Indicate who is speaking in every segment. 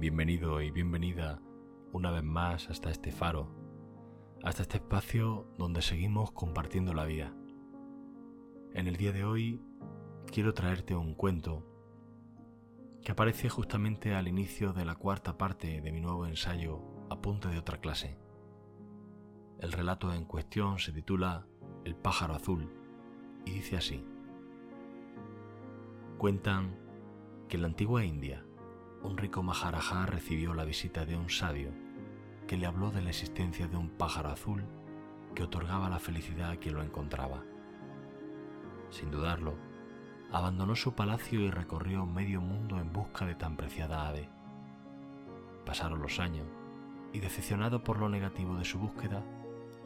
Speaker 1: bienvenido y bienvenida una vez más hasta este faro, hasta este espacio donde seguimos compartiendo la vida. En el día de hoy quiero traerte un cuento que aparece justamente al inicio de la cuarta parte de mi nuevo ensayo Apunte de otra clase. El relato en cuestión se titula El pájaro azul y dice así. Cuentan que en la antigua India un rico Maharajá recibió la visita de un sabio que le habló de la existencia de un pájaro azul que otorgaba la felicidad a quien lo encontraba. Sin dudarlo, abandonó su palacio y recorrió medio mundo en busca de tan preciada ave. Pasaron los años y decepcionado por lo negativo de su búsqueda,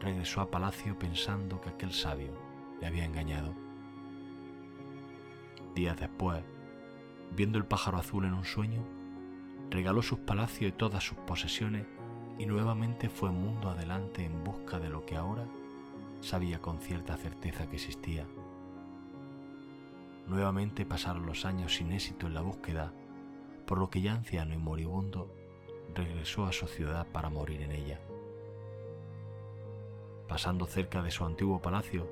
Speaker 1: regresó a palacio pensando que aquel sabio le había engañado. Días después, viendo el pájaro azul en un sueño, regaló sus palacios y todas sus posesiones y nuevamente fue mundo adelante en busca de lo que ahora sabía con cierta certeza que existía. Nuevamente pasaron los años sin éxito en la búsqueda, por lo que ya anciano y moribundo regresó a su ciudad para morir en ella. Pasando cerca de su antiguo palacio,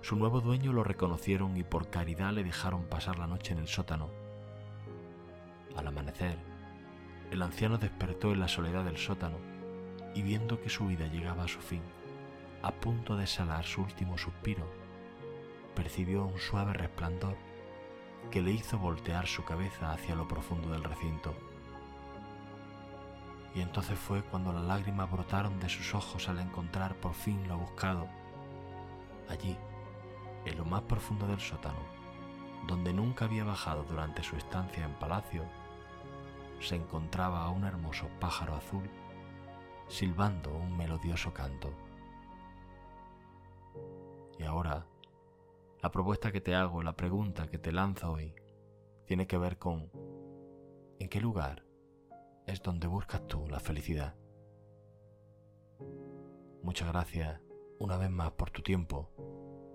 Speaker 1: su nuevo dueño lo reconocieron y por caridad le dejaron pasar la noche en el sótano. Al amanecer, el anciano despertó en la soledad del sótano y viendo que su vida llegaba a su fin, a punto de exhalar su último suspiro, percibió un suave resplandor que le hizo voltear su cabeza hacia lo profundo del recinto. Y entonces fue cuando las lágrimas brotaron de sus ojos al encontrar por fin lo buscado. Allí, en lo más profundo del sótano, donde nunca había bajado durante su estancia en palacio, se encontraba un hermoso pájaro azul silbando un melodioso canto. Y ahora, la propuesta que te hago, la pregunta que te lanzo hoy, tiene que ver con ¿en qué lugar es donde buscas tú la felicidad? Muchas gracias una vez más por tu tiempo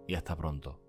Speaker 1: y hasta pronto.